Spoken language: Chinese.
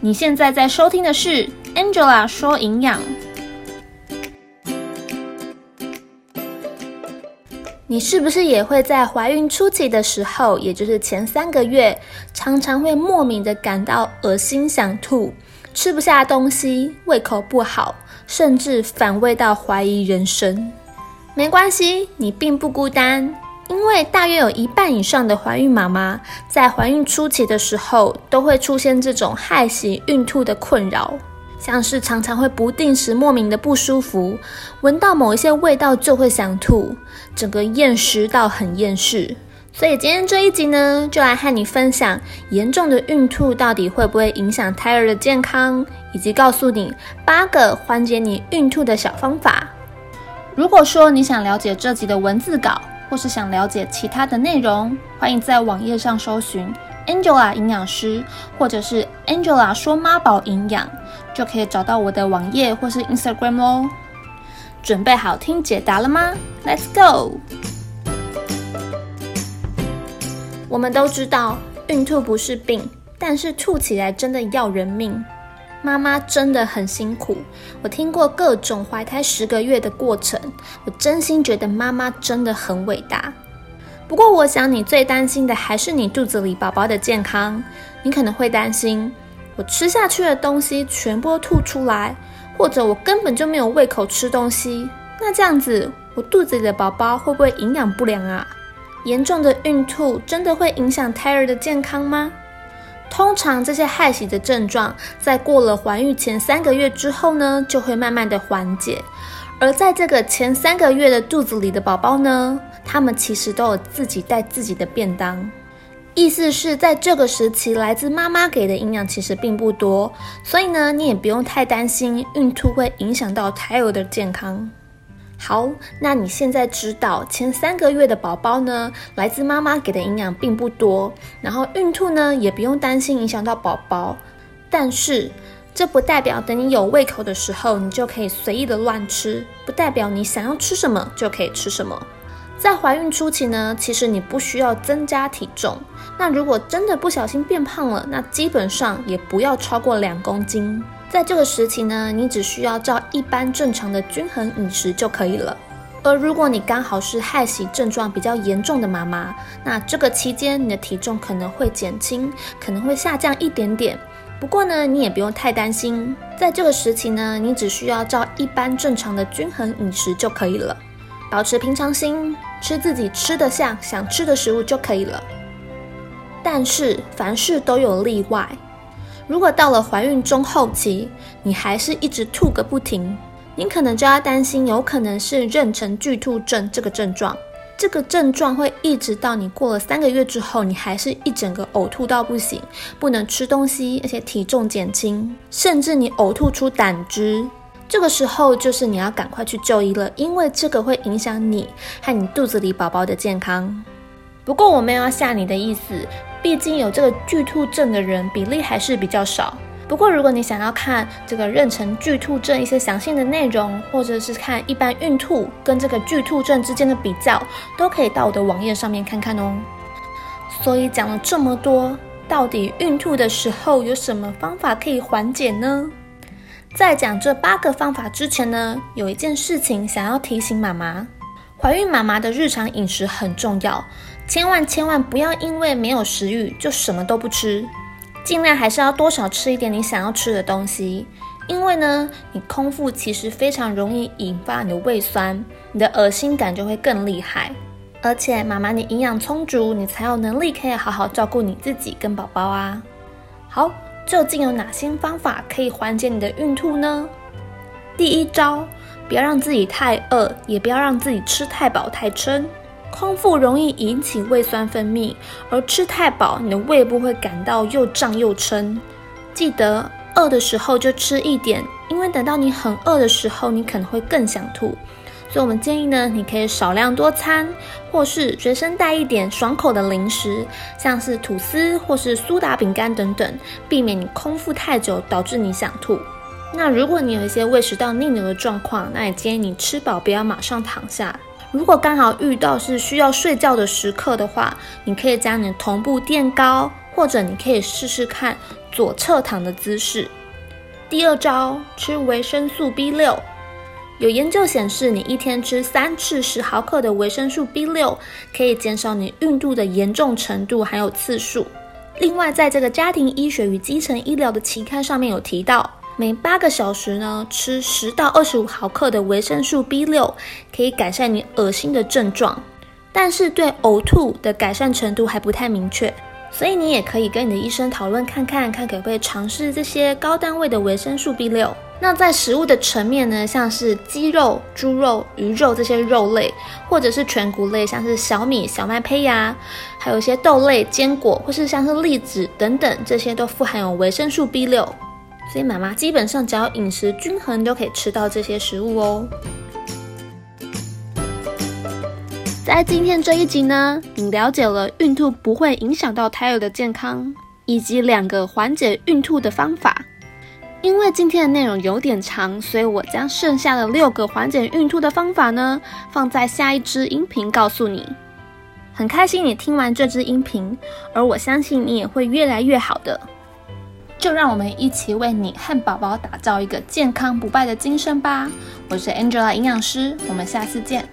你现在在收听的是 Angela 说营养。你是不是也会在怀孕初期的时候，也就是前三个月，常常会莫名的感到恶心、想吐，吃不下东西，胃口不好，甚至反胃到怀疑人生？没关系，你并不孤单，因为大约有一半以上的怀孕妈妈在怀孕初期的时候，都会出现这种害喜孕吐的困扰。像是常常会不定时莫名的不舒服，闻到某一些味道就会想吐，整个厌食到很厌世。所以今天这一集呢，就来和你分享严重的孕吐到底会不会影响胎儿的健康，以及告诉你八个缓解你孕吐的小方法。如果说你想了解这集的文字稿，或是想了解其他的内容，欢迎在网页上搜寻 Angela 营养师，或者是 Angela 说妈宝营养。就可以找到我的网页或是 Instagram 哦。准备好听解答了吗？Let's go！我们都知道孕吐不是病，但是吐起来真的要人命。妈妈真的很辛苦，我听过各种怀胎十个月的过程，我真心觉得妈妈真的很伟大。不过，我想你最担心的还是你肚子里宝宝的健康。你可能会担心。我吃下去的东西全部吐出来，或者我根本就没有胃口吃东西，那这样子我肚子里的宝宝会不会营养不良啊？严重的孕吐真的会影响胎儿的健康吗？通常这些害喜的症状在过了怀孕前三个月之后呢，就会慢慢的缓解。而在这个前三个月的肚子里的宝宝呢，他们其实都有自己带自己的便当。意思是在这个时期，来自妈妈给的营养其实并不多，所以呢，你也不用太担心孕吐会影响到胎儿的健康。好，那你现在知道前三个月的宝宝呢，来自妈妈给的营养并不多，然后孕吐呢也不用担心影响到宝宝。但是这不代表等你有胃口的时候，你就可以随意的乱吃，不代表你想要吃什么就可以吃什么。在怀孕初期呢，其实你不需要增加体重。那如果真的不小心变胖了，那基本上也不要超过两公斤。在这个时期呢，你只需要照一般正常的均衡饮食就可以了。而如果你刚好是害喜症状比较严重的妈妈，那这个期间你的体重可能会减轻，可能会下降一点点。不过呢，你也不用太担心。在这个时期呢，你只需要照一般正常的均衡饮食就可以了，保持平常心。吃自己吃得下、想吃的食物就可以了。但是凡事都有例外，如果到了怀孕中后期，你还是一直吐个不停，你可能就要担心，有可能是妊娠剧吐症这个症状。这个症状会一直到你过了三个月之后，你还是一整个呕吐到不行，不能吃东西，而且体重减轻，甚至你呕吐出胆汁。这个时候就是你要赶快去就医了，因为这个会影响你和你肚子里宝宝的健康。不过我没有要吓你的意思，毕竟有这个巨吐症的人比例还是比较少。不过如果你想要看这个妊娠巨吐症一些详细的内容，或者是看一般孕吐跟这个巨吐症之间的比较，都可以到我的网页上面看看哦。所以讲了这么多，到底孕吐的时候有什么方法可以缓解呢？在讲这八个方法之前呢，有一件事情想要提醒妈妈：怀孕妈妈的日常饮食很重要，千万千万不要因为没有食欲就什么都不吃，尽量还是要多少吃一点你想要吃的东西。因为呢，你空腹其实非常容易引发你的胃酸，你的恶心感就会更厉害。而且妈妈你营养充足，你才有能力可以好好照顾你自己跟宝宝啊。好。究竟有哪些方法可以缓解你的孕吐呢？第一招，不要让自己太饿，也不要让自己吃太饱太撑。空腹容易引起胃酸分泌，而吃太饱，你的胃部会感到又胀又撑。记得饿的时候就吃一点，因为等到你很饿的时候，你可能会更想吐。所以我们建议呢，你可以少量多餐，或是随身带一点爽口的零食，像是吐司或是苏打饼干等等，避免你空腹太久导致你想吐。那如果你有一些胃食道逆流的状况，那也建议你吃饱不要马上躺下。如果刚好遇到是需要睡觉的时刻的话，你可以将你的臀部垫高，或者你可以试试看左侧躺的姿势。第二招，吃维生素 B 六。有研究显示，你一天吃三次十毫克的维生素 B 六，可以减少你孕吐的严重程度还有次数。另外，在这个家庭医学与基层医疗的期刊上面有提到，每八个小时呢吃十到二十五毫克的维生素 B 六，可以改善你恶心的症状，但是对呕吐的改善程度还不太明确。所以你也可以跟你的医生讨论看看，看可不可以尝试这些高单位的维生素 B 六。那在食物的层面呢，像是鸡肉、猪肉、鱼肉这些肉类，或者是全谷类，像是小米、小麦胚芽，还有一些豆类、坚果，或是像是栗子等等，这些都富含有维生素 B 六。所以妈妈基本上只要饮食均衡，就可以吃到这些食物哦。在今天这一集呢，你了解了孕吐不会影响到胎儿的健康，以及两个缓解孕吐的方法。因为今天的内容有点长，所以我将剩下的六个缓解孕吐的方法呢，放在下一支音频告诉你。很开心你听完这支音频，而我相信你也会越来越好的。就让我们一起为你和宝宝打造一个健康不败的今生吧！我是 Angela 营养师，我们下次见。